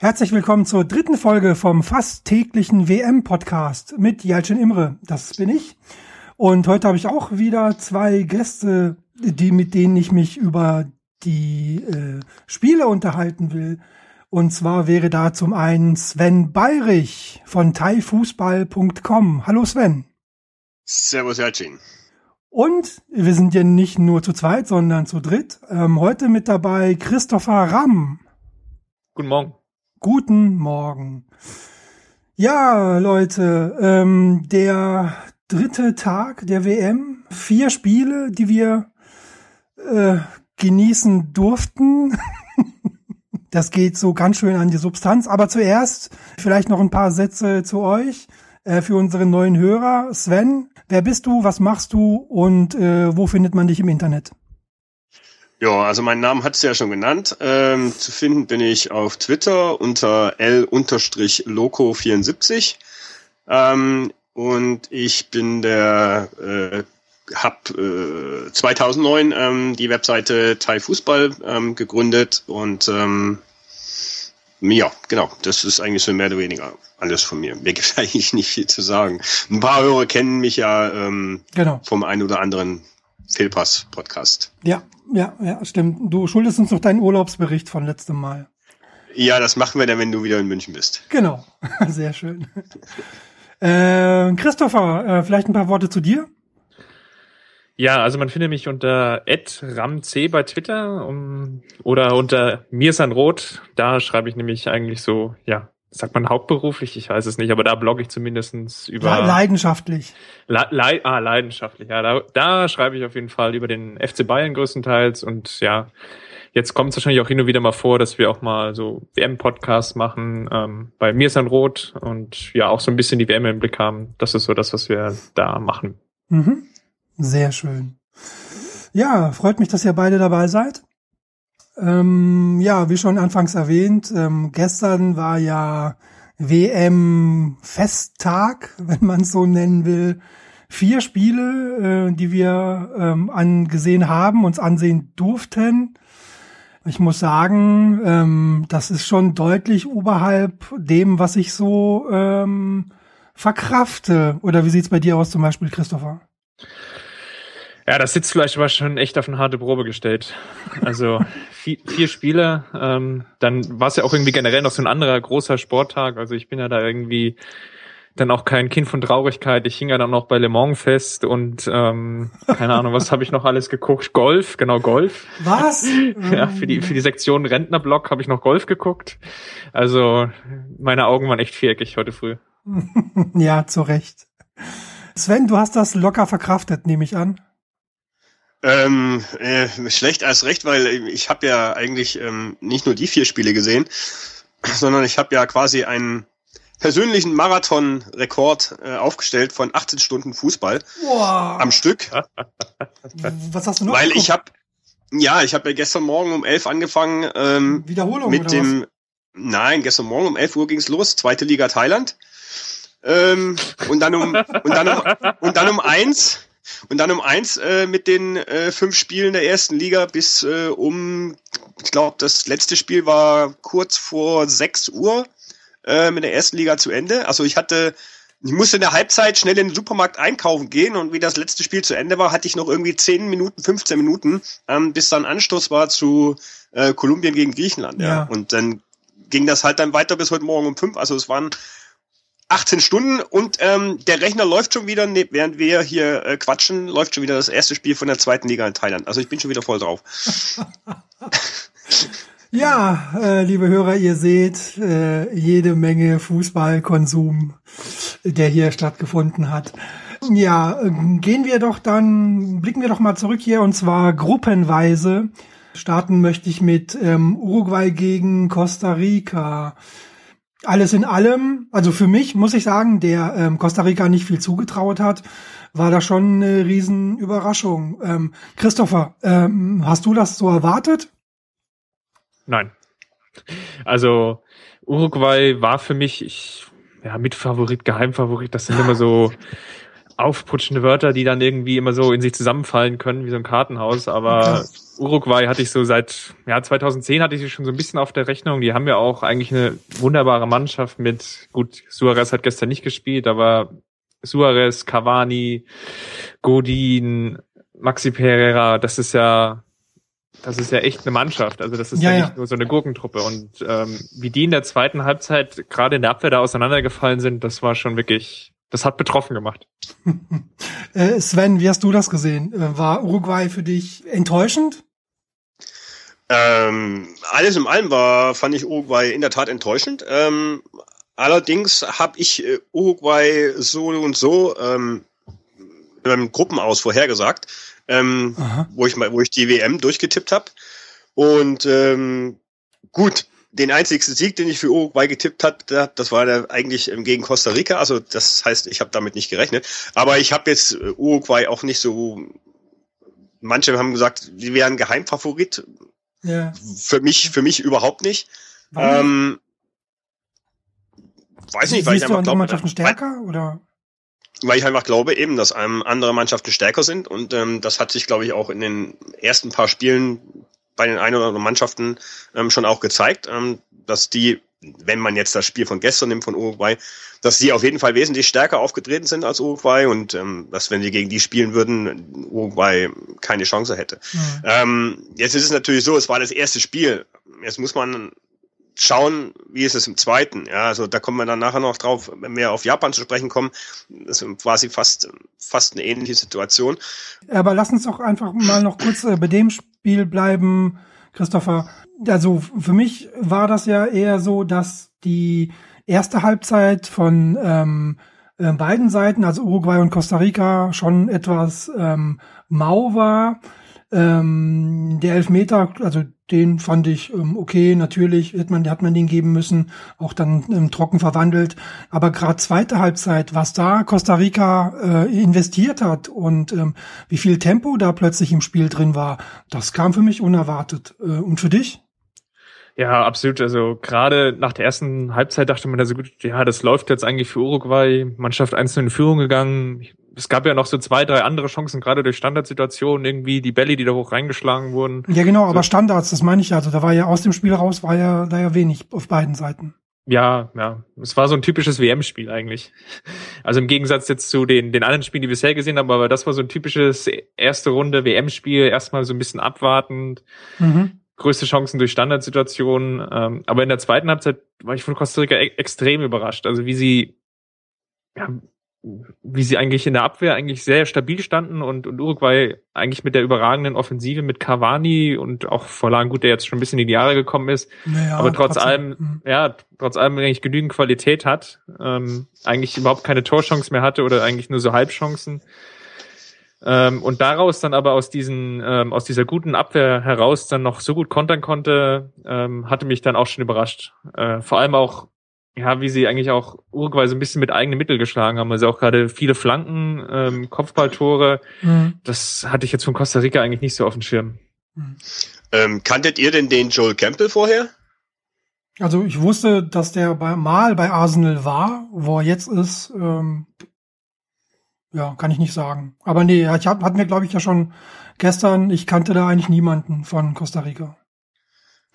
Herzlich willkommen zur dritten Folge vom fast täglichen WM-Podcast mit Jalcin Imre. Das bin ich. Und heute habe ich auch wieder zwei Gäste, die, mit denen ich mich über die äh, Spiele unterhalten will. Und zwar wäre da zum einen Sven Bayrich von thaifußball.com. Hallo Sven. Servus Jalcin. Und wir sind ja nicht nur zu zweit, sondern zu dritt. Ähm, heute mit dabei Christopher Ramm. Guten Morgen. Guten Morgen. Ja, Leute, ähm, der dritte Tag der WM, vier Spiele, die wir äh, genießen durften. das geht so ganz schön an die Substanz. Aber zuerst vielleicht noch ein paar Sätze zu euch äh, für unsere neuen Hörer. Sven, wer bist du, was machst du und äh, wo findet man dich im Internet? Ja, also meinen Namen hat's ja schon genannt. Ähm, zu finden bin ich auf Twitter unter L-Loco74. Ähm, und ich bin der, äh, hab äh, 2009 ähm, die Webseite Thai Fußball ähm, gegründet und ähm, ja, genau, das ist eigentlich so mehr oder weniger alles von mir. Mir gibt eigentlich nicht viel zu sagen. Ein paar Hörer kennen mich ja ähm, genau. vom einen oder anderen Fehlpass-Podcast. Ja, ja, ja, stimmt. Du schuldest uns noch deinen Urlaubsbericht von letztem Mal. Ja, das machen wir dann, wenn du wieder in München bist. Genau, sehr schön. äh, Christopher, äh, vielleicht ein paar Worte zu dir? Ja, also man findet mich unter @ramc bei Twitter um, oder unter mirsanrot. Da schreibe ich nämlich eigentlich so, ja, sagt man hauptberuflich, ich weiß es nicht, aber da blogge ich zumindestens über leidenschaftlich. Le Le ah, leidenschaftlich, ja, da, da schreibe ich auf jeden Fall über den FC Bayern größtenteils und ja, jetzt kommt es wahrscheinlich auch hin und wieder mal vor, dass wir auch mal so WM-Podcasts machen. Ähm, bei mir ist ein Rot und ja auch so ein bisschen die WM im Blick haben. Das ist so das, was wir da machen. Mhm. Sehr schön. Ja, freut mich, dass ihr beide dabei seid. Ähm, ja, wie schon anfangs erwähnt, ähm, gestern war ja WM-Festtag, wenn man es so nennen will. Vier Spiele, äh, die wir ähm, angesehen haben, uns ansehen durften. Ich muss sagen, ähm, das ist schon deutlich oberhalb dem, was ich so ähm, verkrafte. Oder wie sieht's bei dir aus zum Beispiel, Christopher? Ja, das sitzt vielleicht aber schon echt auf eine harte Probe gestellt. Also vier, vier Spiele, ähm, dann war es ja auch irgendwie generell noch so ein anderer großer Sporttag. Also ich bin ja da irgendwie dann auch kein Kind von Traurigkeit. Ich hing ja dann noch bei Le Mans fest und ähm, keine Ahnung, was habe ich noch alles geguckt? Golf, genau Golf. Was? ja, für die für die Sektion Rentnerblock habe ich noch Golf geguckt. Also meine Augen waren echt viereckig heute früh. ja, zu Recht. Sven, du hast das locker verkraftet, nehme ich an. Ähm, äh, schlecht als recht, weil ich habe ja eigentlich ähm, nicht nur die vier Spiele gesehen, sondern ich habe ja quasi einen persönlichen Marathon-Rekord äh, aufgestellt von 18 Stunden Fußball Boah. am Stück. Was hast du noch? Weil geguckt? ich habe ja, ich habe ja gestern Morgen um 11 angefangen ähm, Wiederholung mit dem was? Nein, gestern Morgen um 11 Uhr ging's los, zweite Liga Thailand. Ähm, und dann um und dann um und dann um eins und dann um eins äh, mit den äh, fünf Spielen der ersten Liga bis äh, um, ich glaube, das letzte Spiel war kurz vor sechs Uhr äh, mit der ersten Liga zu Ende. Also ich hatte, ich musste in der Halbzeit schnell in den Supermarkt einkaufen gehen und wie das letzte Spiel zu Ende war, hatte ich noch irgendwie zehn Minuten, 15 Minuten, ähm, bis dann Anstoß war zu äh, Kolumbien gegen Griechenland. Ja. ja. Und dann ging das halt dann weiter bis heute Morgen um fünf. Also es waren 18 Stunden und ähm, der Rechner läuft schon wieder, ne, während wir hier äh, quatschen, läuft schon wieder das erste Spiel von der zweiten Liga in Thailand. Also ich bin schon wieder voll drauf. ja, äh, liebe Hörer, ihr seht äh, jede Menge Fußballkonsum, der hier stattgefunden hat. Ja, gehen wir doch dann, blicken wir doch mal zurück hier und zwar gruppenweise. Starten möchte ich mit ähm, Uruguay gegen Costa Rica alles in allem, also für mich muss ich sagen, der ähm, Costa Rica nicht viel zugetraut hat, war da schon eine Riesenüberraschung. Ähm, Christopher, ähm, hast du das so erwartet? Nein. Also Uruguay war für mich, ich, ja, Mitfavorit, Geheimfavorit, das sind immer so aufputschende Wörter, die dann irgendwie immer so in sich zusammenfallen können, wie so ein Kartenhaus. Aber Uruguay hatte ich so seit, ja, 2010 hatte ich sie schon so ein bisschen auf der Rechnung. Die haben ja auch eigentlich eine wunderbare Mannschaft mit, gut, Suarez hat gestern nicht gespielt, aber Suarez, Cavani, Godin, Maxi Pereira, das ist ja, das ist ja echt eine Mannschaft. Also das ist ja, ja nicht ja. nur so eine Gurkentruppe. Und ähm, wie die in der zweiten Halbzeit gerade in der Abwehr da auseinandergefallen sind, das war schon wirklich, das hat betroffen gemacht. Äh, Sven, wie hast du das gesehen? Äh, war Uruguay für dich enttäuschend? Ähm, alles in allem war, fand ich Uruguay in der Tat enttäuschend. Ähm, allerdings habe ich äh, Uruguay so und so ähm, ähm, Gruppen aus vorhergesagt ähm, wo ich mal, wo ich die WM durchgetippt habe. Und ähm, gut, den einzigsten Sieg, den ich für Uruguay getippt habe, das war der eigentlich gegen Costa Rica. Also das heißt, ich habe damit nicht gerechnet. Aber ich habe jetzt äh, Uruguay auch nicht so. Manche haben gesagt, sie wären Geheimfavorit. Ja. Für mich, für mich überhaupt nicht. Ähm, weiß nicht, weil ich einfach glaube, Mannschaften stärker oder? weil ich einfach glaube eben, dass ähm, andere Mannschaften stärker sind und ähm, das hat sich, glaube ich, auch in den ersten paar Spielen bei den ein oder anderen Mannschaften ähm, schon auch gezeigt, ähm, dass die, wenn man jetzt das Spiel von gestern nimmt von Uruguay, dass sie auf jeden Fall wesentlich stärker aufgetreten sind als Uruguay und ähm, dass wenn sie gegen die spielen würden, Uruguay keine Chance hätte. Mhm. Ähm, jetzt ist es natürlich so, es war das erste Spiel. Jetzt muss man schauen, wie ist es im zweiten. Ja, also da kommen wir dann nachher noch drauf, wenn wir auf Japan zu sprechen kommen. Das ist quasi fast, fast eine ähnliche Situation. Aber lass uns doch einfach mal noch kurz äh, bei dem Spiel bleiben, Christopher. Also für mich war das ja eher so, dass die erste Halbzeit von ähm, äh, beiden Seiten, also Uruguay und Costa Rica, schon etwas ähm, mau war. Ähm, der Elfmeter, also den fand ich ähm, okay, natürlich hat man, hat man den geben müssen, auch dann ähm, trocken verwandelt. Aber gerade zweite Halbzeit, was da Costa Rica äh, investiert hat und ähm, wie viel Tempo da plötzlich im Spiel drin war, das kam für mich unerwartet. Äh, und für dich? Ja, absolut. Also gerade nach der ersten Halbzeit dachte man da so gut, ja, das läuft jetzt eigentlich für Uruguay. Mannschaft einzeln in Führung gegangen es gab ja noch so zwei, drei andere Chancen, gerade durch Standardsituationen, irgendwie die Bälle, die da hoch reingeschlagen wurden. Ja, genau, so. aber Standards, das meine ich ja. Also da war ja aus dem Spiel raus, war ja da ja wenig auf beiden Seiten. Ja, ja. Es war so ein typisches WM-Spiel eigentlich. Also im Gegensatz jetzt zu den, den anderen Spielen, die wir bisher gesehen haben, aber das war so ein typisches erste Runde WM-Spiel, erstmal so ein bisschen abwartend. Mhm. Größte Chancen durch Standardsituationen. Ähm, aber in der zweiten Halbzeit war ich von Costa Rica e extrem überrascht. Also wie sie ja, wie sie eigentlich in der Abwehr eigentlich sehr stabil standen und, und Uruguay eigentlich mit der überragenden Offensive mit Cavani und auch Forlan, gut, der jetzt schon ein bisschen in die Jahre gekommen ist, naja, aber trotz trotzdem. allem, mhm. ja, trotz allem eigentlich genügend Qualität hat, ähm, eigentlich überhaupt keine Torchance mehr hatte oder eigentlich nur so Halbchancen. Ähm, und daraus dann aber aus diesen, ähm, aus dieser guten Abwehr heraus dann noch so gut kontern konnte, ähm, hatte mich dann auch schon überrascht. Äh, vor allem auch ja, wie sie eigentlich auch Uruguay so ein bisschen mit eigenen Mitteln geschlagen haben. Also auch gerade viele Flanken, ähm, Kopfballtore. Mhm. Das hatte ich jetzt von Costa Rica eigentlich nicht so auf dem Schirm. Mhm. Ähm, kanntet ihr denn den Joel Campbell vorher? Also ich wusste, dass der bei, mal bei Arsenal war, wo er jetzt ist. Ähm, ja, kann ich nicht sagen. Aber nee, ich hab, hatten wir glaube ich ja schon gestern. Ich kannte da eigentlich niemanden von Costa Rica.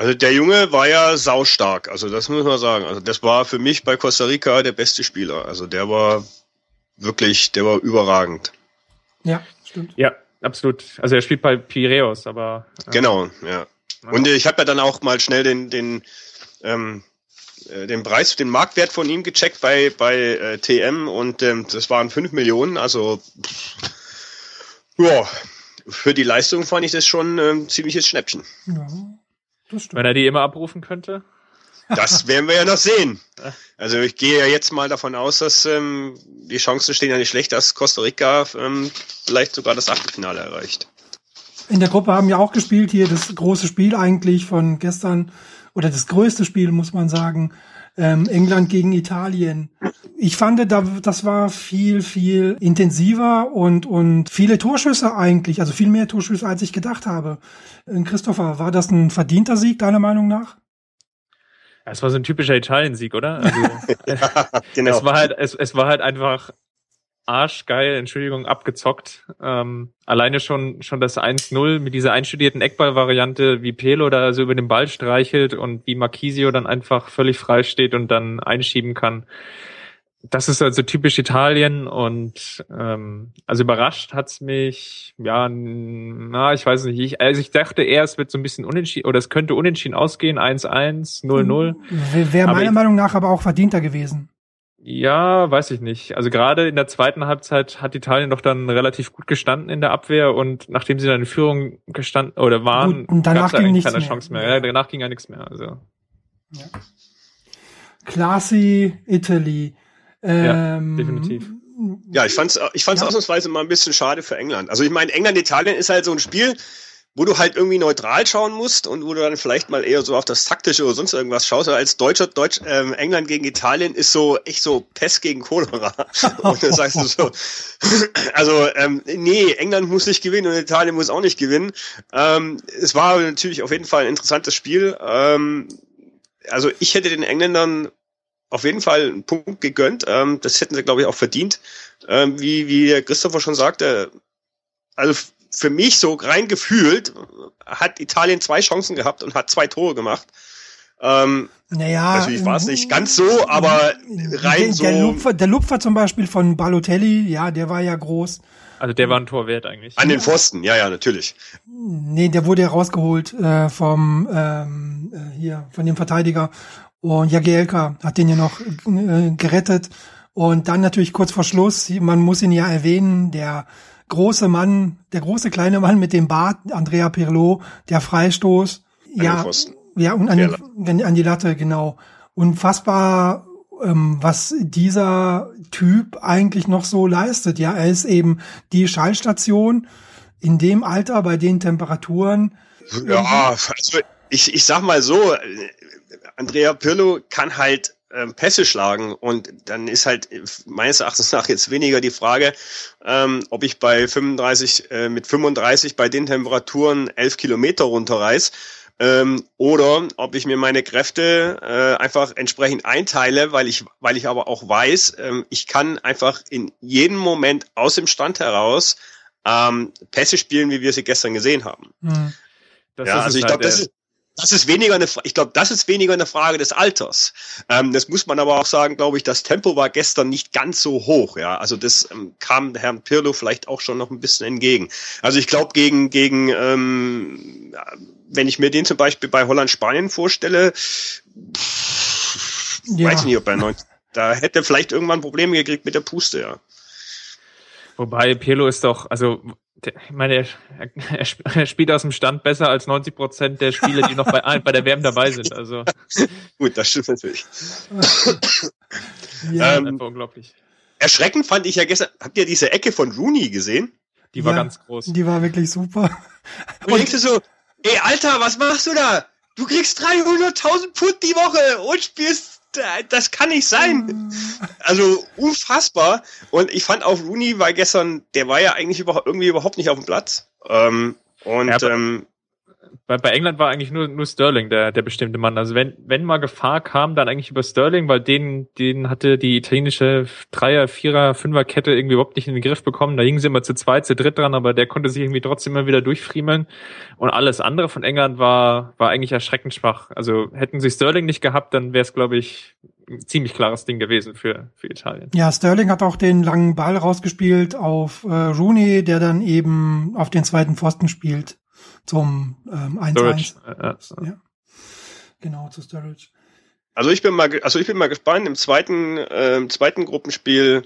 Also der Junge war ja saustark, also das muss man sagen. Also das war für mich bei Costa Rica der beste Spieler. Also der war wirklich, der war überragend. Ja, stimmt. Ja, absolut. Also er spielt bei Piraeus, aber. Äh, genau, ja. Und ich habe ja dann auch mal schnell den, den, ähm, äh, den Preis, den Marktwert von ihm gecheckt bei, bei äh, TM und ähm, das waren fünf Millionen, also ja, für die Leistung fand ich das schon ähm, ziemliches Schnäppchen. Ja. Wenn er die immer abrufen könnte? Das werden wir ja noch sehen. Also ich gehe ja jetzt mal davon aus, dass ähm, die Chancen stehen ja nicht schlecht, dass Costa Rica ähm, vielleicht sogar das Achtelfinale erreicht. In der Gruppe haben ja auch gespielt hier das große Spiel eigentlich von gestern oder das größte Spiel muss man sagen, ähm, England gegen Italien. Ich fand, da, das war viel, viel intensiver und, und viele Torschüsse eigentlich, also viel mehr Torschüsse, als ich gedacht habe. Äh, Christopher, war das ein verdienter Sieg, deiner Meinung nach? Es war so ein typischer Italien-Sieg, oder? Also, ja, genau. Es war halt, es, es war halt einfach arschgeil, Entschuldigung, abgezockt. Ähm, alleine schon schon das 1-0 mit dieser einstudierten Eckball-Variante, wie Pelo da so über den Ball streichelt und wie Marquisio dann einfach völlig frei steht und dann einschieben kann. Das ist also typisch Italien und ähm, also überrascht hat's mich, ja, na, ich weiß nicht, ich, also ich dachte eher, es wird so ein bisschen unentschieden, oder es könnte unentschieden ausgehen, 1-1, 0-0. Wäre meiner Meinung nach aber auch verdienter gewesen. Ja, weiß ich nicht. Also gerade in der zweiten Halbzeit hat Italien doch dann relativ gut gestanden in der Abwehr und nachdem sie dann in Führung gestanden oder waren, gut, danach ging nichts keine mehr. Chance mehr. Ja, danach ging ja nichts mehr. Also Ja. Classy Italy. Ja, Ähm, definitiv. Ja, ich fand's, ich fand's Ja. ausnahmsweise mal ein bisschen schade für England. Also ich meine, England, Italien ist halt so ein Spiel, wo du halt irgendwie neutral schauen musst und wo du dann vielleicht mal eher so auf das Taktische oder sonst irgendwas schaust. Aber als Deutscher, Deutsch, ähm, England gegen Italien ist so echt so Pest gegen Cholera. Und dann sagst du so, also ähm, nee, England muss nicht gewinnen und Italien muss auch nicht gewinnen. Ähm, es war natürlich auf jeden Fall ein interessantes Spiel. Ähm, also ich hätte den Engländern auf jeden Fall einen Punkt gegönnt. Ähm, das hätten sie, glaube ich, auch verdient. Ähm, wie, wie Christopher schon sagte, also für mich so rein gefühlt hat Italien zwei Chancen gehabt und hat zwei Tore gemacht. Ähm, Naja. natürlich war es nicht ganz so, aber rein der, so. der, Lupfer, der Lupfer zum Beispiel von Balotelli, ja, der war ja groß. Also der war ein Tor wert eigentlich. An den Pfosten, ja, ja, natürlich. Nee, der wurde ja rausgeholt äh, vom ähm, äh, hier von dem Verteidiger und Jagielka hat den ja noch äh, gerettet und dann natürlich kurz vor Schluss, man muss ihn ja erwähnen, der große Mann, der große kleine Mann mit dem Bart, Andrea Pirlo, der Freistoß, An ja, ja und an, die, an die Latte genau, unfassbar ähm, was dieser Typ eigentlich noch so leistet. Ja, er ist eben die Schallstation in dem Alter bei den Temperaturen. Ja, also ich, ich sag mal so, äh, Andrea Pirlo kann halt ähm, Pässe schlagen und dann ist halt äh, meines Erachtens nach jetzt weniger die Frage, ähm, ob ich bei 35 äh, mit 35 bei den Temperaturen 11 Kilometer runterreiß ähm, oder ob ich mir meine Kräfte äh, einfach entsprechend einteile, weil ich weil ich aber auch weiß, ähm, ich kann einfach in jedem Moment aus dem Stand heraus ähm, Pässe spielen, wie wir sie gestern gesehen haben Hm. Das ja, also ich halt, glaube, das ist, das ist weniger eine, ich glaube, das ist weniger eine Frage des Alters. Ähm, das muss man aber auch sagen, glaube ich, das Tempo war gestern nicht ganz so hoch, ja. Also das ähm, kam Herrn Pirlo vielleicht auch schon noch ein bisschen entgegen. Also ich glaube, gegen, gegen, ähm, wenn ich mir den zum Beispiel bei Holland-Spanien vorstelle, pff, Ja. weiß ich nicht, ob er 90, da hätte er vielleicht irgendwann Probleme gekriegt mit der Puste, ja. Wobei Pirlo ist doch, also ich meine, er, er, er spielt aus dem Stand besser als 90 Prozent der Spieler, die noch bei, bei der WM dabei sind. Also Gut, das stimmt natürlich. Ja, Ähm, einfach unglaublich. Erschreckend fand ich ja gestern, habt ihr diese Ecke von Rooney gesehen? Die war ja, ganz groß. Die war wirklich super. Und denkst du so, ey Alter, was machst du da? Du kriegst 300.000 Pfund die Woche und spielst, das kann nicht sein. Also unfassbar. Und ich fand auch Rooney war gestern, der war ja eigentlich überhaupt, irgendwie überhaupt nicht auf dem Platz. Ähm, und Ja, ähm, Bei, bei England war eigentlich nur, nur Sterling der, der bestimmte Mann. Also wenn, wenn mal Gefahr kam, dann eigentlich über Sterling, weil den, den hatte die italienische Dreier-, Vierer-, Fünfer-Kette irgendwie überhaupt nicht in den Griff bekommen. Da hingen sie immer zu zweit, zu dritt dran, aber der konnte sich irgendwie trotzdem immer wieder durchfriemeln. Und alles andere von England war, war eigentlich erschreckend schwach. Also hätten sie Sterling nicht gehabt, dann wäre es, glaube ich, ein ziemlich klares Ding gewesen für, für Italien. Ja, Sterling hat auch den langen Ball rausgespielt auf äh, Rooney, der dann eben auf den zweiten Pfosten spielt zum ähm, 1-1. Sturridge, äh, äh, so. Ja. Genau, zu Sturridge. also ich bin mal, also ich bin mal gespannt im zweiten, äh, im zweiten Gruppenspiel.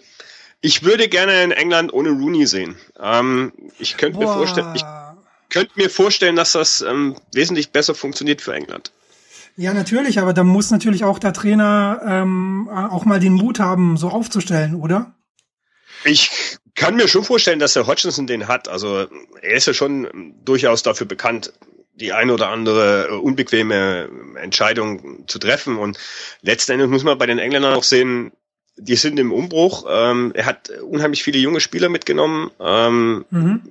Ich würde gerne in England ohne Rooney sehen. Ähm, ich könnte mir vorstellen, ich könnte mir vorstellen, dass das ähm, wesentlich besser funktioniert für England. Ja, natürlich, aber da muss natürlich auch der Trainer ähm, auch mal den Mut haben, so aufzustellen, oder? Ich kann mir schon vorstellen, dass der Hodgkinson den hat. Also er ist ja schon durchaus dafür bekannt, die eine oder andere unbequeme Entscheidung zu treffen. Und letzten Endes muss man bei den Engländern auch sehen, die sind im Umbruch. Ähm, er hat unheimlich viele junge Spieler mitgenommen. Ähm, Mhm.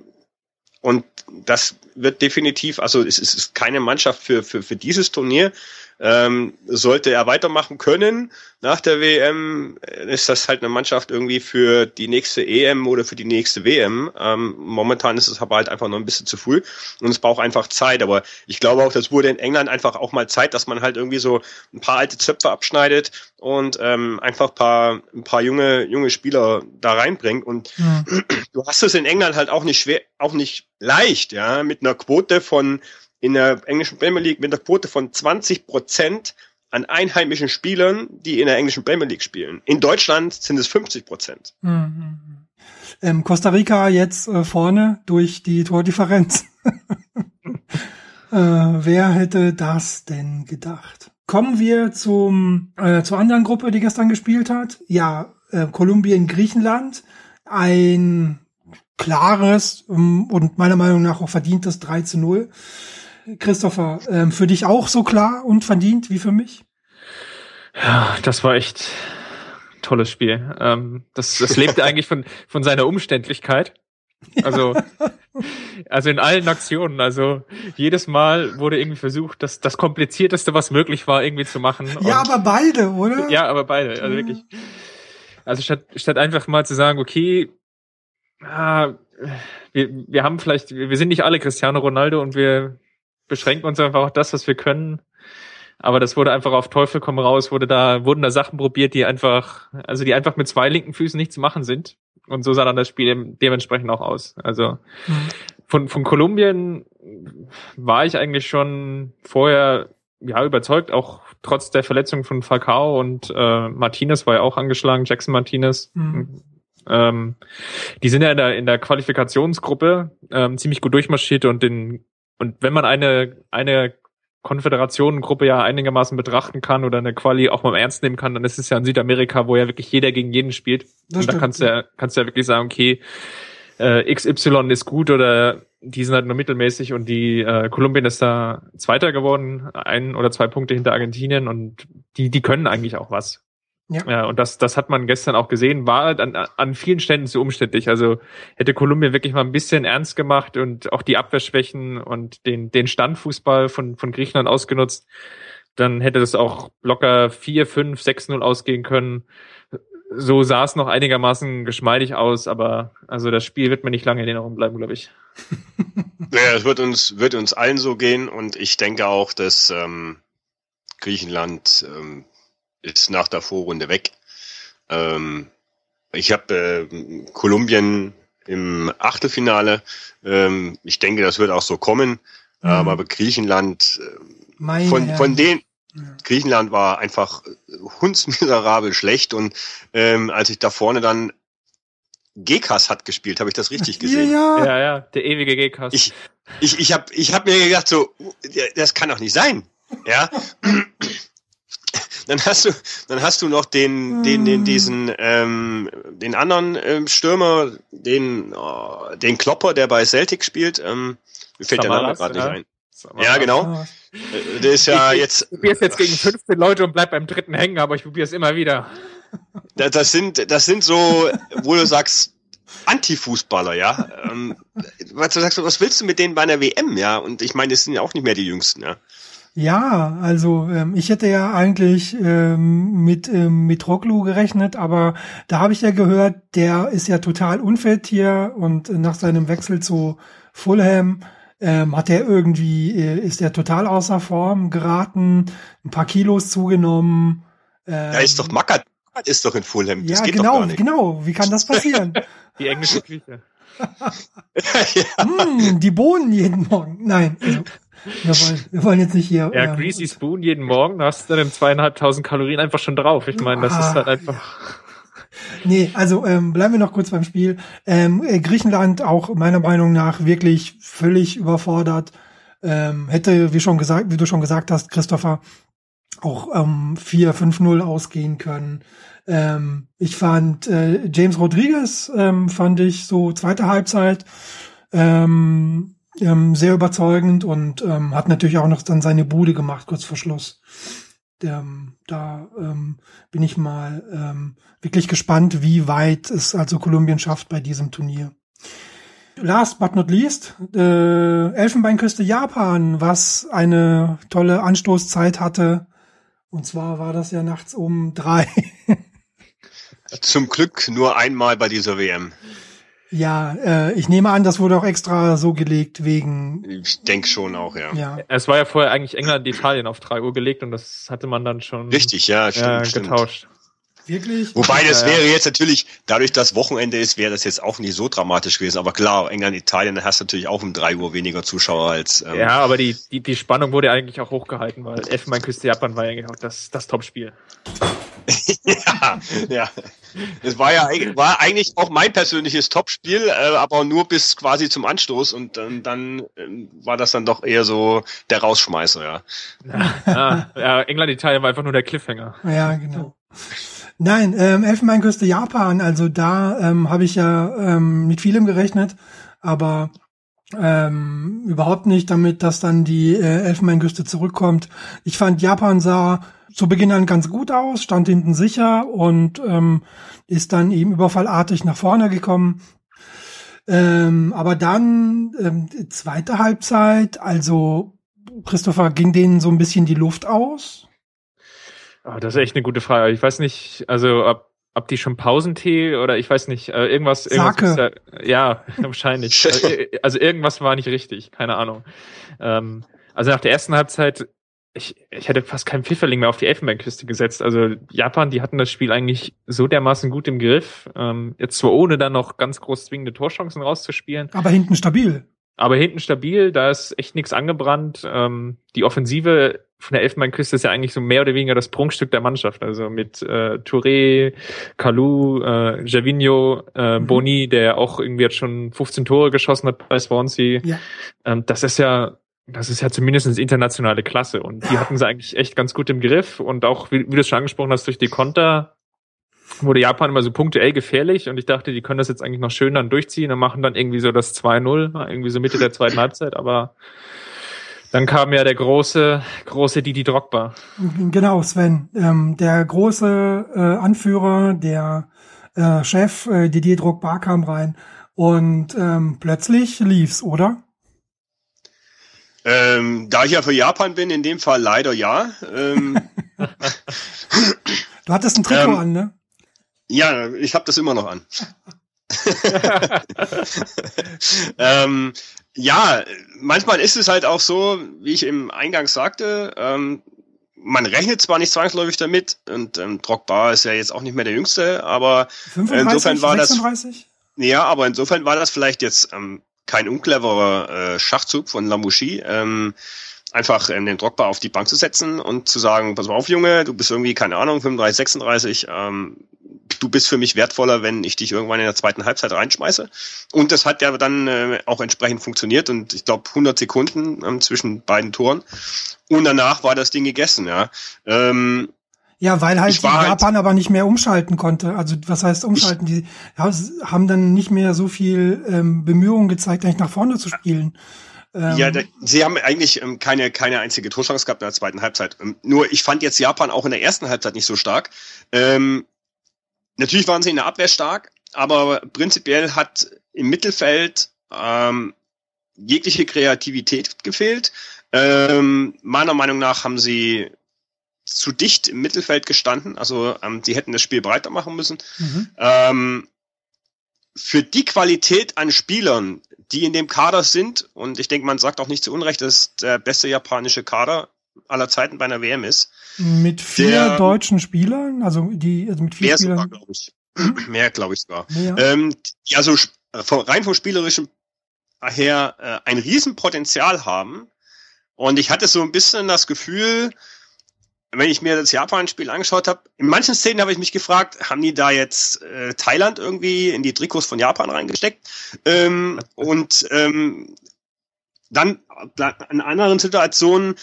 und das wird definitiv, also es ist es ist keine Mannschaft für, für, für dieses Turnier. Ähm, sollte er weitermachen können nach der WM, ist das halt eine Mannschaft irgendwie für die nächste EM oder für die nächste WM. Ähm, momentan ist es aber halt einfach noch ein bisschen zu früh und es braucht einfach Zeit. Aber ich glaube auch, das wurde in England einfach auch mal Zeit, dass man halt irgendwie so ein paar alte Zöpfe abschneidet und ähm, einfach paar, ein paar junge, junge Spieler da reinbringt. Und mhm. du hast es in England halt auch nicht schwer, auch nicht leicht, ja, mit einer Quote von in der englischen Premier League mit einer Quote von 20 Prozent an einheimischen Spielern, die in der englischen Premier League spielen. In Deutschland sind es 50 Prozent. Mhm. Ähm, Costa Rica jetzt äh, vorne durch die Tordifferenz. äh, wer hätte das denn gedacht? Kommen wir zum äh, zur anderen Gruppe, die gestern gespielt hat. Ja, äh, Kolumbien, Griechenland. Ein klares ähm, und meiner Meinung nach auch verdientes 3 zu 0. Christopher, ähm, für dich auch so klar und verdient wie für mich? Ja, das war echt tolles Spiel. Ähm, das, das lebte eigentlich von, von seiner Umständlichkeit. Also, also in allen Aktionen. Also jedes Mal wurde irgendwie versucht, das, das komplizierteste, was möglich war, irgendwie zu machen. ja, aber beide, oder? Ja, aber beide. Also wirklich. Also statt, statt einfach mal zu sagen, okay, ah, wir, wir haben vielleicht, wir sind nicht alle Cristiano Ronaldo und wir beschränken uns einfach auf das, was wir können. Aber das wurde einfach auf Teufel komm raus, wurde da, wurden da Sachen probiert, die einfach, also die einfach mit zwei linken Füßen nicht zu machen sind. Und so sah dann das Spiel dementsprechend auch aus. Also mhm. von, von Kolumbien war ich eigentlich schon vorher ja überzeugt, auch trotz der Verletzung von Falcao und äh, Martinez war ja auch angeschlagen, Jackson Martinez. Mhm. Ähm, die sind ja in der, in der Qualifikationsgruppe ähm, ziemlich gut durchmarschiert und den und wenn man eine, eine Konföderationengruppe ja einigermaßen betrachten kann oder eine Quali auch mal ernst nehmen kann, dann ist es ja in Südamerika, wo ja wirklich jeder gegen jeden spielt. Das und stimmt, da kannst du ja, kannst du ja wirklich sagen, okay, äh, XY ist gut oder die sind halt nur mittelmäßig und die äh, Kolumbien ist da Zweiter geworden, ein oder zwei Punkte hinter Argentinien und die, die können eigentlich auch was. Ja. ja, und das, das hat man gestern auch gesehen, war an, an vielen Ständen zu umständlich. Also hätte Kolumbien wirklich mal ein bisschen ernst gemacht und auch die Abwehrschwächen und den, den Standfußball von, von Griechenland ausgenutzt, dann hätte das auch locker 4, 5, 6-0 ausgehen können. So sah es noch einigermaßen geschmeidig aus, aber also das Spiel wird mir nicht lange in Erinnerung bleiben, glaube ich. Ja, es wird uns, wird uns allen so gehen und ich denke auch, dass ähm, Griechenland ähm, ist nach der Vorrunde weg. Ähm, ich habe äh, Kolumbien im Achtelfinale. Ähm, ich denke, das wird auch so kommen. Mhm. Aber Griechenland, äh, von, von den, Griechenland war einfach hundsmiserabel schlecht und ähm, als ich da vorne dann Gekas hat gespielt, habe ich das richtig gesehen? Ja, ja, ja der ewige Gekas. Ich, ich, ich habe ich hab mir gedacht, so, das kann doch nicht sein. Ja, dann hast du, dann hast du noch den, den, den diesen, ähm, den anderen ähm, Stürmer, den, oh, den Klopper, der bei Celtic spielt. Ähm, mir fällt Samaras, der Name gerade ja. nicht ein. Samaras. Ja, genau. Äh, der ist ja ich, jetzt. Ich probier's jetzt gegen 15 Leute und bleib beim dritten hängen, aber ich probier's immer wieder. Das, das sind, das sind so, wo du sagst, Anti-Fußballer, ja. Ähm, was, du sagst, was willst du mit denen bei einer WM, ja? Und ich meine, das sind ja auch nicht mehr die Jüngsten, ja. Ja, also ähm, ich hätte ja eigentlich ähm, mit ähm, mit Roglu gerechnet, aber da habe ich ja gehört, der ist ja total unfit hier und nach seinem Wechsel zu Fulham ähm, hat er irgendwie äh, ist er total außer Form geraten, ein paar Kilos zugenommen. Ähm, ja, ist doch Mackert, ist doch in Fulham. Das ja, genau, genau. Wie kann das passieren? Die englische Küche. ja. mm, die Bohnen jeden Morgen. Nein. Also, wir wollen, wir wollen jetzt nicht hier. Ja, äh, Greasy Spoon jeden Morgen, da hast du dann zweieinhalbtausend Kalorien einfach schon drauf. Ich meine, das ah. ist halt einfach. Nee, also ähm, bleiben wir noch kurz beim Spiel. Ähm, äh, Griechenland auch meiner Meinung nach wirklich völlig überfordert. Ähm, hätte, wie schon gesagt, wie du schon gesagt hast, Christopher, auch ähm, 4-5-0 ausgehen können. Ähm, ich fand äh, James Rodriguez, ähm, fand ich so zweite Halbzeit ähm, ähm, sehr überzeugend und ähm, hat natürlich auch noch dann seine Bude gemacht kurz vor Schluss. Ähm, da ähm, bin ich mal ähm, wirklich gespannt, wie weit es also Kolumbien schafft bei diesem Turnier. last but not least, äh, Elfenbeinküste Japan, was eine tolle Anstoßzeit hatte. Und zwar war das ja nachts um drei. Zum Glück nur einmal bei dieser WM. Ja, äh, ich nehme an, das wurde auch extra so gelegt wegen. Ich denke schon auch, ja. ja. Es war ja vorher eigentlich England, Italien auf drei Uhr gelegt und das hatte man dann schon. Richtig, ja, stimmt, äh, getauscht. Stimmt. Wirklich? Wobei das wäre jetzt natürlich, dadurch, dass Wochenende ist, wäre das jetzt auch nicht so dramatisch gewesen. Aber klar, England, Italien, da hast du natürlich auch um drei Uhr weniger Zuschauer als. Ähm ja, aber die, die, die Spannung wurde eigentlich auch hochgehalten, weil Elfenbeinküste Japan war eigentlich auch das, das Topspiel. ja, ja. Das war ja war eigentlich auch mein persönliches Topspiel, äh, aber nur bis quasi zum Anstoß und ähm, dann äh, war das dann doch eher so der Rausschmeißer, ja. Ja, ja England, Italien war einfach nur der Cliffhanger. Ja, genau. Nein, ähm, Elfenbeinküste Japan, also da ähm, habe ich ja ähm, mit vielem gerechnet, aber ähm, überhaupt nicht damit, dass dann die äh, Elfenbeinküste zurückkommt. Ich fand, Japan sah zu Beginn an ganz gut aus, stand hinten sicher und ähm, ist dann eben überfallartig nach vorne gekommen. Ähm, aber dann ähm, zweite Halbzeit, also Christopher, ging denen so ein bisschen die Luft aus? Oh, das ist echt eine gute Frage. Ich weiß nicht, also ob, ob die schon Pausentee oder ich weiß nicht, äh, irgendwas, irgendwas Sake. ja, ja, wahrscheinlich. also, also irgendwas war nicht richtig, keine Ahnung. Ähm, also nach der ersten Halbzeit ich, ich hätte fast keinen Pfifferling mehr auf die Elfenbeinküste gesetzt. Also Japan, die hatten das Spiel eigentlich so dermaßen gut im Griff. Ähm, jetzt zwar ohne dann noch ganz groß zwingende Torchancen rauszuspielen. Aber hinten stabil. Aber hinten stabil, da ist echt nichts angebrannt. Ähm, die Offensive von der Elfenbeinküste ist ja eigentlich so mehr oder weniger das Prunkstück der Mannschaft. Also mit äh, Touré, Kalou, äh, Javinho, äh, mhm. Boni, der auch irgendwie jetzt schon 15 Tore geschossen hat bei Swansea. Ja. Ähm, das ist ja das ist ja zumindest internationale Klasse und die hatten sie eigentlich echt ganz gut im Griff und auch, wie, wie du es schon angesprochen hast, durch die Konter wurde Japan immer so punktuell gefährlich und ich dachte, die können das jetzt eigentlich noch schön dann durchziehen und machen dann irgendwie so das 2-0, irgendwie so Mitte der zweiten Halbzeit, aber dann kam ja der große, große Didi Drogba. Genau, Sven. Ähm, der große äh, Anführer, der äh, Chef äh, Didier Drogba kam rein und ähm, plötzlich lief's, oder? Ähm, da ich ja für Japan bin, in dem Fall leider ja. Ähm, du hattest ein Trikot ähm, an, ne? Ja, ich habe das immer noch an. ähm, ja, manchmal ist es halt auch so, wie ich im Eingang sagte, ähm, man rechnet zwar nicht zwangsläufig damit, und ähm, Drogba ist ja jetzt auch nicht mehr der Jüngste, aber 35, insofern war 36? das. Ja, aber insofern war das vielleicht jetzt ähm, kein uncleverer äh, Schachzug von Lamouchi, ähm, einfach ähm, den Drogba auf die Bank zu setzen und zu sagen, pass mal auf, Junge, du bist irgendwie, keine Ahnung, 35, 36, ähm, du bist für mich wertvoller, wenn ich dich irgendwann in der zweiten Halbzeit reinschmeiße. Und das hat ja dann äh, auch entsprechend funktioniert und ich glaube 100 Sekunden ähm, zwischen beiden Toren. Und danach war das Ding gegessen, ja. Ähm, ja, weil halt Japan halt aber nicht mehr umschalten konnte. Also was heißt umschalten? Die haben dann nicht mehr so viel ähm, Bemühungen gezeigt, eigentlich nach vorne zu spielen. Ähm, ja, da, sie haben eigentlich ähm, keine, keine einzige Torchance gehabt in der zweiten Halbzeit. Ähm, nur ich fand jetzt Japan auch in der ersten Halbzeit nicht so stark. Ähm, natürlich waren sie in der Abwehr stark, aber prinzipiell hat im Mittelfeld ähm, jegliche Kreativität gefehlt. Ähm, meiner Meinung nach haben sie zu dicht im Mittelfeld gestanden. Also ähm, die hätten das Spiel breiter machen müssen. Mhm. Ähm, für die Qualität an Spielern, die in dem Kader sind, und ich denke, man sagt auch nicht zu Unrecht, dass der beste japanische Kader aller Zeiten bei einer WM ist. Mit vier der, deutschen Spielern, also die also mit vier mehr Spielern. Sogar, glaube ich. mehr, glaube ich sogar. Ähm, die also rein vom spielerischen her äh, ein Riesenpotenzial haben. Und ich hatte so ein bisschen das Gefühl, wenn ich mir das Japan-Spiel angeschaut habe, in manchen Szenen habe ich mich gefragt, haben die da jetzt äh, Thailand irgendwie in die Trikots von Japan reingesteckt? Ähm, und ähm, dann in anderen Situationen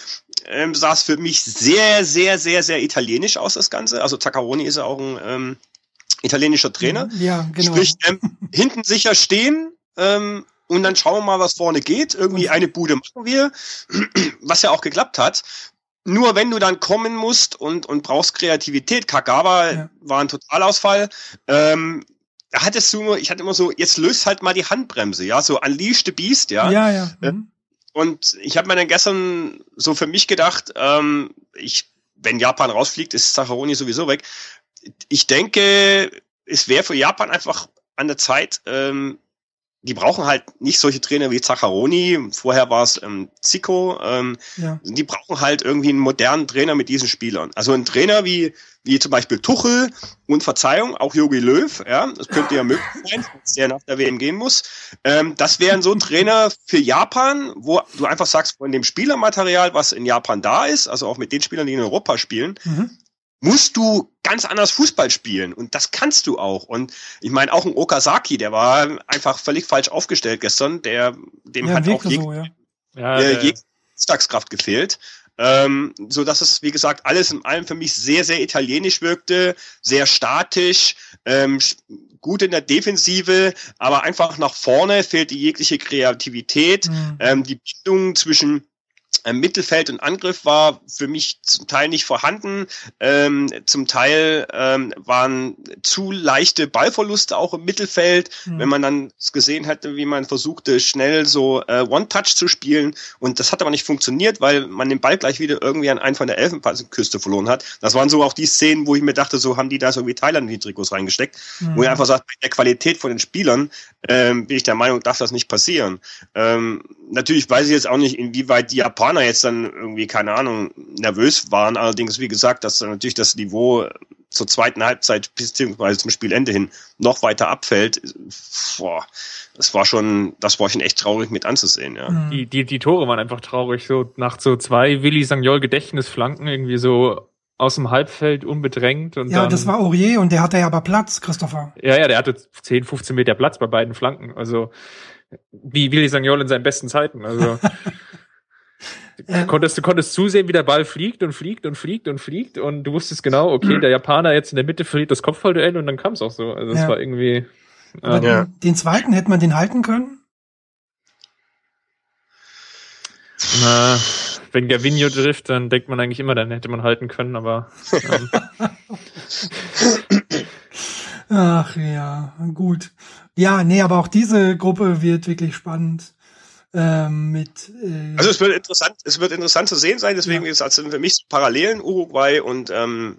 ähm, sah es für mich sehr, sehr, sehr, sehr italienisch aus, das Ganze. Also Zaccaroni ist ja auch ein ähm, italienischer Trainer. Ja, genau. Sprich, ähm, hinten sicher stehen ähm, und dann schauen wir mal, was vorne geht. Irgendwie eine Bude machen wir, was ja auch geklappt hat. Nur wenn du dann kommen musst und, und brauchst Kreativität, Kagawa ja. war ein Totalausfall, ähm, da hattest du nur, ich hatte immer so, jetzt löst halt mal die Handbremse, ja, so Unleashed the Beast, ja. Ja, ja. Äh, Mhm. Und ich habe mir dann gestern so für mich gedacht, ähm, ich, wenn Japan rausfliegt, ist Zacharoni sowieso weg. Ich denke, es wäre für Japan einfach an der Zeit, ähm, die brauchen halt nicht solche Trainer wie Zacharoni, vorher war es ähm, Zico, ähm, ja. die brauchen halt irgendwie einen modernen Trainer mit diesen Spielern. Also ein Trainer wie, wie zum Beispiel Tuchel und Verzeihung, auch Jogi Löw, ja, das könnte ja möglich sein, dass der nach der WM gehen muss. Ähm, das wären so ein Trainer für Japan, wo du einfach sagst, von dem Spielermaterial, was in Japan da ist, also auch mit den Spielern, die in Europa spielen, Mhm. Musst du ganz anders Fußball spielen. Und das kannst du auch. Und ich meine, auch ein Okazaki, der war einfach völlig falsch aufgestellt gestern. Der, dem Ja, hat auch jeg so, ja. Ja, äh, jegliche Alltagskraft gefehlt. Ähm, so dass es, wie gesagt, alles in allem für mich sehr, sehr italienisch wirkte, sehr statisch, ähm, gut in der Defensive, aber einfach nach vorne fehlte jegliche Kreativität. Mhm. Ähm, die Bindung zwischen ähm, Mittelfeld und Angriff war für mich zum Teil nicht vorhanden. Ähm, zum Teil ähm, waren zu leichte Ballverluste auch im Mittelfeld, Mhm. wenn man dann gesehen hatte, wie man versuchte, schnell so äh, One-Touch zu spielen. Und das hat aber nicht funktioniert, weil man den Ball gleich wieder irgendwie an einen von der Elfenbeinküste verloren hat. Das waren so auch die Szenen, wo ich mir dachte, so haben die da so wie Thailand in die Trikots reingesteckt. Mhm. Wo ich einfach sage, bei der Qualität von den Spielern ähm, bin ich der Meinung, darf das nicht passieren. Ähm, natürlich weiß ich jetzt auch nicht, inwieweit die Japaner jetzt dann irgendwie, keine Ahnung, nervös waren. Allerdings, wie gesagt, dass dann natürlich das Niveau zur zweiten Halbzeit beziehungsweise zum Spielende hin noch weiter abfällt. Boah, das war schon, das war schon echt traurig mit anzusehen, ja. Die, die, die Tore waren einfach traurig. So nach so zwei Willi Sagnol Gedächtnisflanken irgendwie so aus dem Halbfeld unbedrängt und Ja, dann, das war Aurier und der hatte ja aber Platz, Christopher. ja, ja, der hatte 10, 15 Meter Platz bei beiden Flanken. Also wie Willi Sagnol in seinen besten Zeiten. Also Ähm. konntest du konntest zusehen, wie der Ball fliegt und fliegt und fliegt und fliegt und du wusstest genau, okay, der Japaner jetzt in der Mitte verliert das Kopfballduell und dann kam es auch so. Also es Ja. war irgendwie Aber ähm, Ja. den, den zweiten hätte man den halten können. na, wenn Gavinho trifft, dann denkt man eigentlich immer, dann hätte man halten können, aber ähm, Ach ja, gut. Ja, nee, aber auch diese Gruppe wird wirklich spannend. Ähm, mit äh, Also es wird interessant, es wird interessant zu sehen sein, deswegen Ja. ist also für mich Parallelen Uruguay und ähm,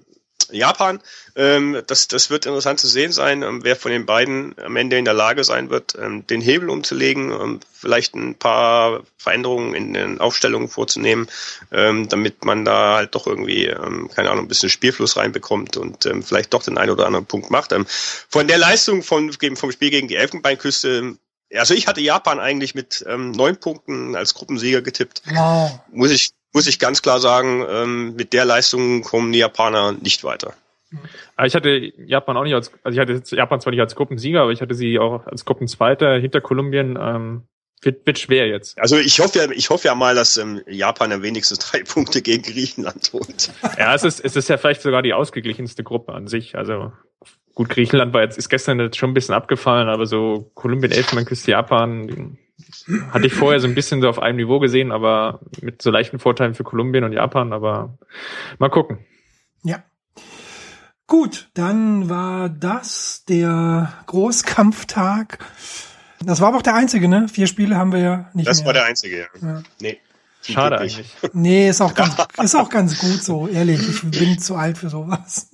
Japan. Ähm, das, das wird interessant zu sehen sein, ähm, wer von den beiden am Ende in der Lage sein wird, ähm, den Hebel umzulegen, ähm, vielleicht ein paar Veränderungen in den Aufstellungen vorzunehmen, ähm, damit man da halt doch irgendwie, ähm, keine Ahnung, ein bisschen Spielfluss reinbekommt und ähm, vielleicht doch den einen oder anderen Punkt macht. Ähm, von der Leistung von, vom Spiel gegen die Elfenbeinküste also ich hatte Japan eigentlich mit ähm, neun Punkten als Gruppensieger getippt. wow. Muss ich, muss ich ganz klar sagen, ähm, mit der Leistung kommen die Japaner nicht weiter. Aber ich hatte Japan auch nicht als, also ich hatte Japan zwar nicht als Gruppensieger, aber ich hatte sie auch als Gruppenzweiter hinter Kolumbien. Ähm, wird, wird schwer jetzt. Also ich hoffe ja, ich hoffe ja mal, dass ähm, Japan ja wenigstens drei Punkte gegen Griechenland holt. Ja, es ist, es ist ja vielleicht sogar die ausgeglichenste Gruppe an sich. Also gut, Griechenland war jetzt, ist gestern jetzt schon ein bisschen abgefallen, aber so Kolumbien, Elfenbeinküste, Japan, hatte ich vorher so ein bisschen so auf einem Niveau gesehen, aber mit so leichten Vorteilen für Kolumbien und Japan, aber mal gucken. Ja. Gut, dann war das der Großkampftag. Das war aber auch der einzige, ne? Vier Spiele haben wir ja nicht Das mehr. war der einzige, ja. Ja. Nee. Schade eigentlich. Nee, ist auch ganz, ist auch ganz gut so, ehrlich. Ich bin zu alt für sowas.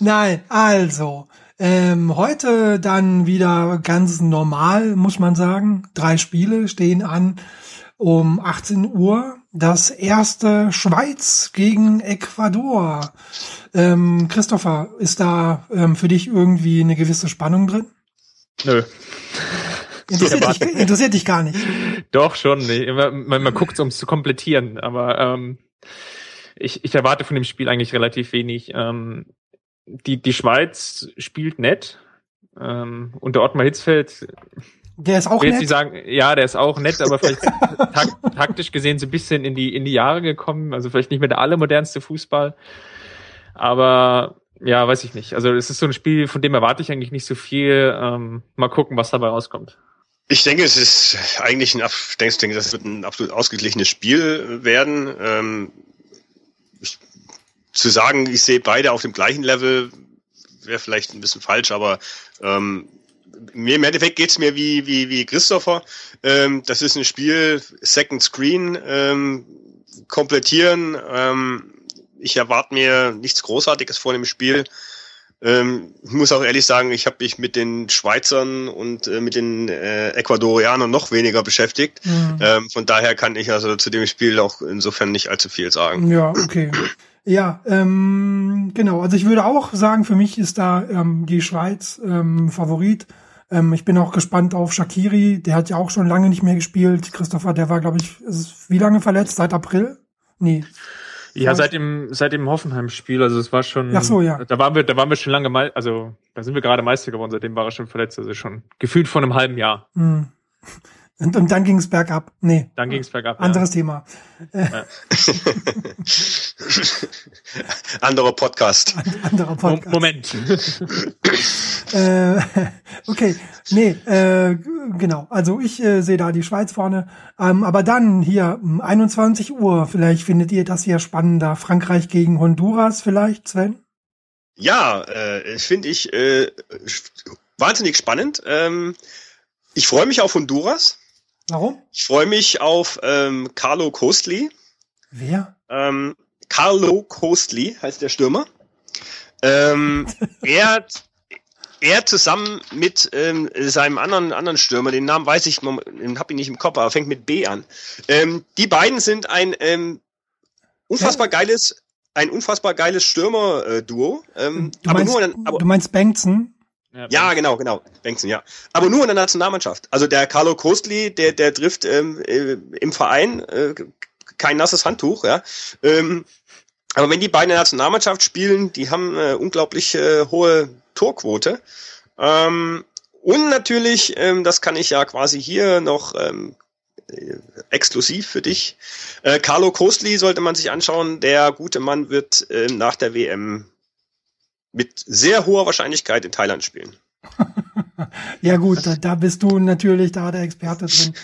Nein, also, ähm, heute dann wieder ganz normal, muss man sagen. Drei Spiele stehen an um 18 Uhr. Das erste Schweiz gegen Ecuador. Ähm, Christopher, ist da ähm, für dich irgendwie eine gewisse Spannung drin? Nö. Interessiert, dich, interessiert dich gar nicht. Doch schon. Nee. Man, man, man guckt, um es zu komplettieren, aber ähm, ich, ich erwarte von dem Spiel eigentlich relativ wenig. Ähm, die, die Schweiz spielt nett. Ähm, und der Ottmar Hitzfeld, Der ist auch will jetzt nett. sagen, ja, der ist auch nett, aber vielleicht tak taktisch gesehen so ein bisschen in die, in die Jahre gekommen. Also vielleicht nicht mehr der allermodernste Fußball. Aber ja, weiß ich nicht. Also es ist so ein Spiel, von dem erwarte ich eigentlich nicht so viel. Ähm, mal gucken, was dabei rauskommt. Ich denke, es ist eigentlich ein, ich denke, das wird ein absolut ausgeglichenes Spiel werden. Ähm, zu sagen, ich sehe beide auf dem gleichen Level, wäre vielleicht ein bisschen falsch, aber ähm, mir im Endeffekt geht's mir wie, wie, wie Christopher. Ähm, das ist ein Spiel, Second Screen, ähm, komplettieren. Ähm, ich erwarte mir nichts Großartiges vor dem Spiel. Ähm, ich muss auch ehrlich sagen, ich habe mich mit den Schweizern und äh, mit den äh, Ecuadorianern noch weniger beschäftigt. Mhm. Ähm, von daher kann ich also zu dem Spiel auch insofern nicht allzu viel sagen. Ja, okay. Ja, ähm, genau. Also ich würde auch sagen, für mich ist da ähm, die Schweiz ähm, Favorit. Ähm, ich bin auch gespannt auf Shakiri. Der hat ja auch schon lange nicht mehr gespielt. Christopher, der war, glaube ich, ist wie lange verletzt? Seit April? Nee. Ja, seit dem, seit dem Hoffenheim-Spiel, also es war schon. Ach so, ja. Da waren wir, da waren wir schon lange mal, also da sind wir gerade Meister geworden, seitdem war er schon verletzt, also schon gefühlt vor einem halben Jahr. Hm. Und, und dann ging es bergab. Nee. Dann ging es bergab. Anderes ja. Thema. Ja. Anderer Podcast. anderer Podcast. Moment. äh, okay. Nee, äh, genau. Also ich äh, sehe da die Schweiz vorne. Ähm, aber dann hier 21 Uhr. Vielleicht findet ihr das hier spannender. Frankreich gegen Honduras vielleicht, Sven? Ja, äh, finde ich äh, wahnsinnig spannend. Ähm, ich freue mich auf Honduras. Warum? Ich freue mich auf ähm, Carlo Costly. Wer? Ähm, Carlo Costly heißt der Stürmer. Ähm, er, er zusammen mit ähm, seinem anderen anderen Stürmer, den Namen weiß ich, den habe ich nicht im Kopf, aber fängt mit B an. Ähm, die beiden sind ein ähm, unfassbar geiles, ein unfassbar geiles Stürmer-Duo. Ähm, du, aber meinst, nur, aber, du meinst Bengtson? Ja, ja, genau, genau. Bengtson, ja. Aber nur in der Nationalmannschaft. Also der Carlo Kostli, der, der trifft ähm, äh, im Verein äh, kein nasses Handtuch, ja. Ähm, aber wenn die beiden in der Nationalmannschaft spielen, die haben äh, unglaublich äh, hohe Torquote. Ähm, und natürlich, ähm, das kann ich ja quasi hier noch ähm, äh, exklusiv für dich. Äh, Carlo Kostli sollte man sich anschauen. Der gute Mann wird äh, nach der WM mit sehr hoher Wahrscheinlichkeit in Thailand spielen. ja gut, da, da bist du natürlich da der Experte drin.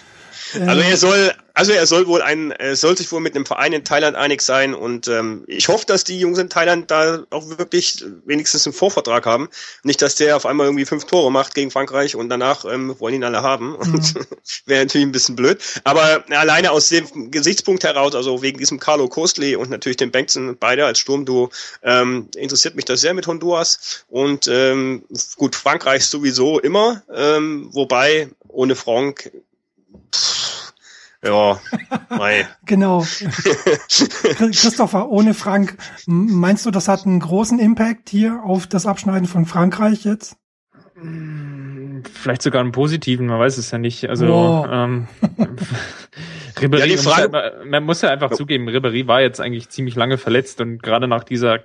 Also er soll, also er soll wohl ein, er soll sich wohl mit einem Verein in Thailand einig sein und ähm, ich hoffe, dass die Jungs in Thailand da auch wirklich wenigstens einen Vorvertrag haben. Nicht, dass der auf einmal irgendwie fünf Tore macht gegen Frankreich und danach ähm, wollen ihn alle haben. Und mhm. wäre natürlich ein bisschen blöd. Aber alleine aus dem Gesichtspunkt heraus, also wegen diesem Carlo Kostli und natürlich dem Bengtson, beide als Sturmduo, ähm, interessiert mich das sehr mit Honduras. Und ähm, gut, Frankreich sowieso immer, ähm, wobei ohne Frank ja, mei. genau. Christopher, ohne Frank, meinst du, das hat einen großen Impact hier auf das Abschneiden von Frankreich jetzt? Vielleicht sogar einen positiven, man weiß es ja nicht. Also oh. ähm, Ribéry, ja, man, muss ja, man muss ja einfach zugeben, Ribéry war jetzt eigentlich ziemlich lange verletzt und gerade nach dieser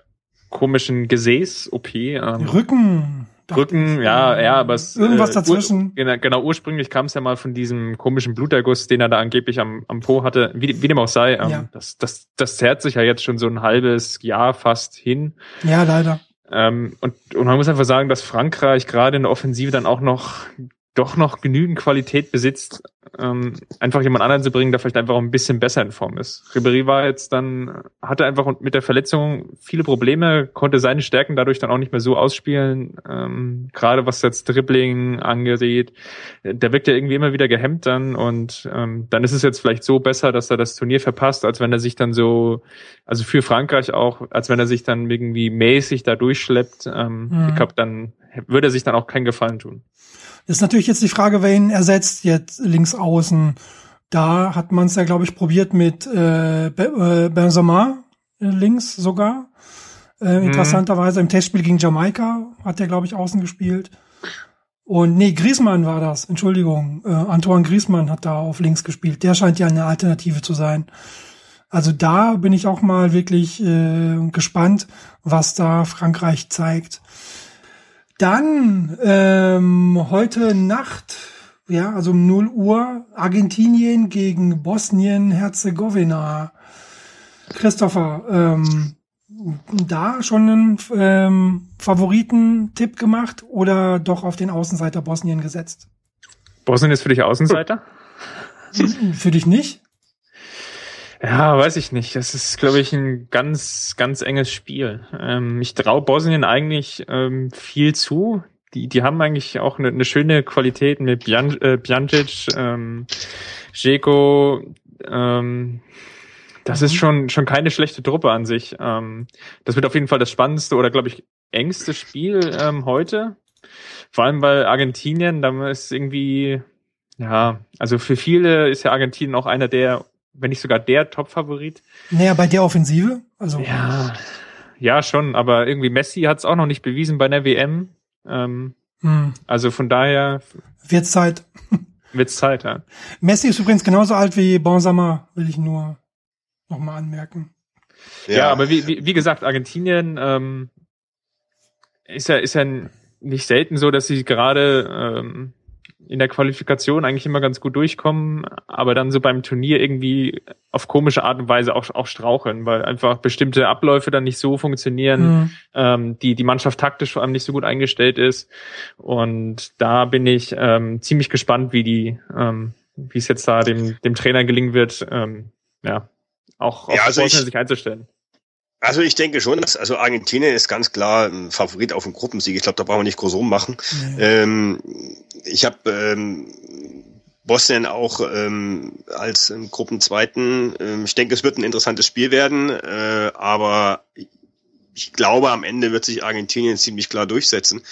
komischen Gesäß-OP. Ähm, Rücken. Rücken, ja, ja, aber es, irgendwas äh, dazwischen. Ur, genau, genau, ursprünglich kam es ja mal von diesem komischen Bluterguss, den er da angeblich am, am Po hatte. Wie, wie dem auch sei, ähm, ja. das, das, das zerrt sich ja jetzt schon so ein halbes Jahr fast hin. Ja, leider. Ähm, und, und man muss einfach sagen, dass Frankreich gerade in der Offensive dann auch noch doch noch genügend Qualität besitzt, ähm, einfach jemand anderen zu bringen, der vielleicht einfach ein bisschen besser in Form ist. Ribéry war jetzt dann, hatte einfach mit der Verletzung viele Probleme, konnte seine Stärken dadurch dann auch nicht mehr so ausspielen, ähm, gerade was jetzt Dribbling angeht. Der wirkt ja irgendwie immer wieder gehemmt dann und ähm, dann ist es jetzt vielleicht so besser, dass er das Turnier verpasst, als wenn er sich dann so, also für Frankreich auch, als wenn er sich dann irgendwie mäßig da durchschleppt. Ähm, mhm. Ich glaube, dann würde er sich dann auch keinen Gefallen tun. Das ist natürlich jetzt die Frage, wer ihn ersetzt jetzt links außen. Da hat man es ja, glaube ich, probiert mit äh, äh Benzema äh, links sogar. Äh, mhm. Interessanterweise im Testspiel gegen Jamaika hat er, glaube ich, außen gespielt. Und nee, Griezmann war das, Entschuldigung. Äh, Antoine Griezmann hat da auf links gespielt. Der scheint ja eine Alternative zu sein. Also da bin ich auch mal wirklich äh, gespannt, was da Frankreich zeigt. Dann ähm, heute Nacht, ja, also um 0 Uhr, Argentinien gegen Bosnien-Herzegowina. Christopher, ähm, da schon einen ähm, Favoritentipp gemacht oder doch auf den Außenseiter Bosnien gesetzt? Bosnien ist für dich Außenseiter? für dich nicht? Ja, weiß ich nicht. Das ist, glaube ich, ein ganz, ganz enges Spiel. Ähm, ich traue Bosnien eigentlich ähm, viel zu. Die, die haben eigentlich auch eine, eine schöne Qualität mit Bjan, äh, ähm, Jeko, ähm, das ist mhm. schon, schon keine schlechte Truppe an sich. Ähm, das wird auf jeden Fall das spannendste oder, glaube ich, engste Spiel ähm, heute. Vor allem bei Argentinien, da ist irgendwie, ja, also für viele ist ja Argentinien auch einer der, wenn nicht sogar der Top-Favorit. Naja, bei der Offensive, also. Ja, ja, schon, aber irgendwie Messi hat es auch noch nicht bewiesen bei der WM. Ähm, hm. Also von daher. Wird's Zeit. Wird's Zeit, ja. Messi ist übrigens genauso alt wie Benzema, will ich nur nochmal anmerken. Ja, ja, aber wie, wie, wie gesagt, Argentinien ähm, ist ja ist ja nicht selten so, dass sie gerade ähm, in der Qualifikation eigentlich immer ganz gut durchkommen, aber dann so beim Turnier irgendwie auf komische Art und Weise auch, auch straucheln, weil einfach bestimmte Abläufe dann nicht so funktionieren, mhm. ähm, die die Mannschaft taktisch vor allem nicht so gut eingestellt ist. Und da bin ich ähm, ziemlich gespannt, wie die, ähm, wie es jetzt da dem, dem Trainer gelingen wird, ähm, ja, auch auf ja, also ich, sich einzustellen. Also ich denke schon, dass also Argentinien ist ganz klar ein Favorit auf den Gruppensieg. Ich glaube, da brauchen wir nicht groß rummachen. Mhm. Ähm, ich habe ähm, Bosnien auch ähm, als Gruppenzweiten. Ähm, ich denke, es wird ein interessantes Spiel werden, äh, aber ich glaube, am Ende wird sich Argentinien ziemlich klar durchsetzen.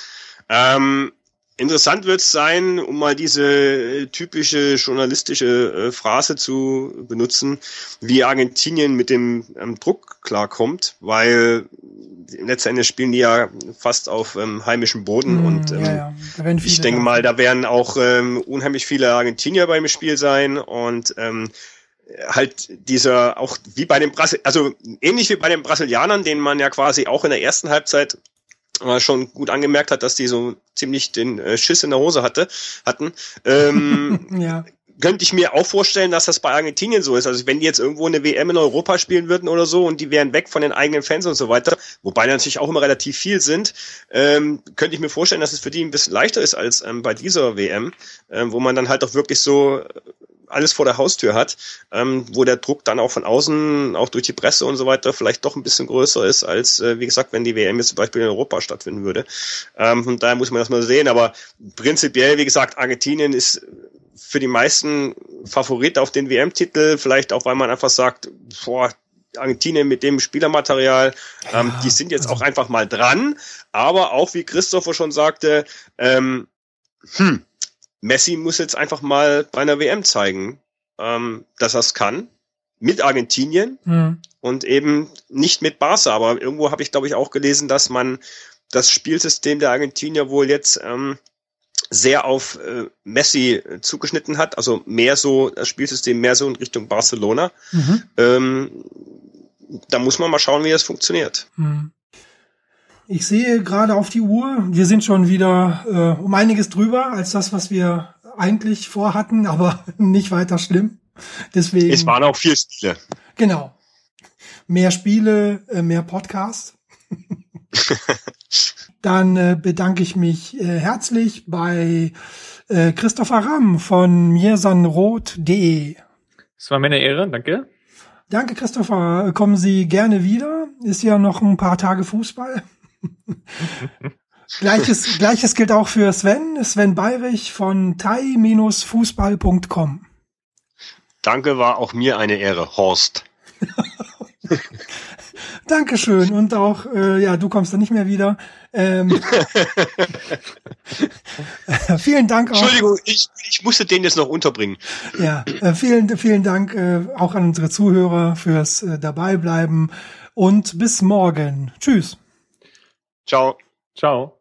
Ähm, Interessant wird es sein, um mal diese äh, typische journalistische äh, Phrase zu benutzen, wie Argentinien mit dem ähm, Druck klarkommt, weil letztendlich spielen die ja fast auf ähm, heimischem Boden mm, und ähm, ja, ja. ich denke mal, da werden auch ähm, unheimlich viele Argentinier beim Spiel sein und ähm, halt dieser auch wie bei den Brasil also ähnlich wie bei den Brasilianern, denen man ja quasi auch in der ersten Halbzeit schon gut angemerkt hat, dass die so ziemlich den äh, Schiss in der Hose hatte, hatten. Ähm, ja. Könnte ich mir auch vorstellen, dass das bei Argentinien so ist. Also wenn die jetzt irgendwo eine WM in Europa spielen würden oder so und die wären weg von den eigenen Fans und so weiter, wobei natürlich auch immer relativ viel sind, ähm, könnte ich mir vorstellen, dass es für die ein bisschen leichter ist als ähm, bei dieser WM, ähm, wo man dann halt auch wirklich so alles vor der Haustür hat, ähm, wo der Druck dann auch von außen, auch durch die Presse und so weiter, vielleicht doch ein bisschen größer ist, als, äh, wie gesagt, wenn die WM jetzt zum Beispiel in Europa stattfinden würde. Ähm, von daher muss man das mal sehen. Aber prinzipiell, wie gesagt, Argentinien ist für die meisten Favorit auf den WM-Titel, vielleicht auch, weil man einfach sagt, boah, Argentinien mit dem Spielermaterial, ähm, ja, die sind jetzt also auch einfach mal dran, aber auch wie Christopher schon sagte, ähm, hm, Messi muss jetzt einfach mal bei einer WM zeigen, ähm, dass er es kann. Mit Argentinien mhm. und eben nicht mit Barca. Aber irgendwo habe ich, glaube ich, auch gelesen, dass man das Spielsystem der Argentinier wohl jetzt ähm, sehr auf äh, Messi zugeschnitten hat, also mehr so das Spielsystem mehr so in Richtung Barcelona. Mhm. Ähm, da muss man mal schauen, wie das funktioniert. Mhm. Ich sehe gerade auf die Uhr, wir sind schon wieder äh, um einiges drüber als das, was wir eigentlich vorhatten, aber nicht weiter schlimm. Deswegen. Es waren auch vier Spiele. Genau. Mehr Spiele, äh, mehr Podcasts. Dann äh, bedanke ich mich äh, herzlich bei äh, Christopher Ramm von mirsanroth.de. Es war mir eine Ehre, danke. Danke, Christopher. Kommen Sie gerne wieder. Ist ja noch ein paar Tage Fußball. Gleiches, Gleiches gilt auch für Sven, Sven Bayrich von thai-fußball.com. Danke, war auch mir eine Ehre, Horst. Dankeschön und auch, äh, ja, du kommst dann nicht mehr wieder. Ähm, vielen Dank auch. Entschuldigung, ich, ich musste den jetzt noch unterbringen. Ja, äh, vielen, vielen Dank äh, auch an unsere Zuhörer fürs äh, Dabeibleiben und bis morgen. Tschüss. Ciao. Ciao.